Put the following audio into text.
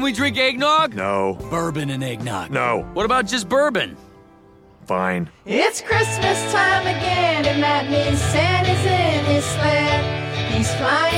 Can we drink eggnog? No. Bourbon and eggnog. No. What about just bourbon? Fine. It's Christmas time again, and that means Santa's in his sled. He's flying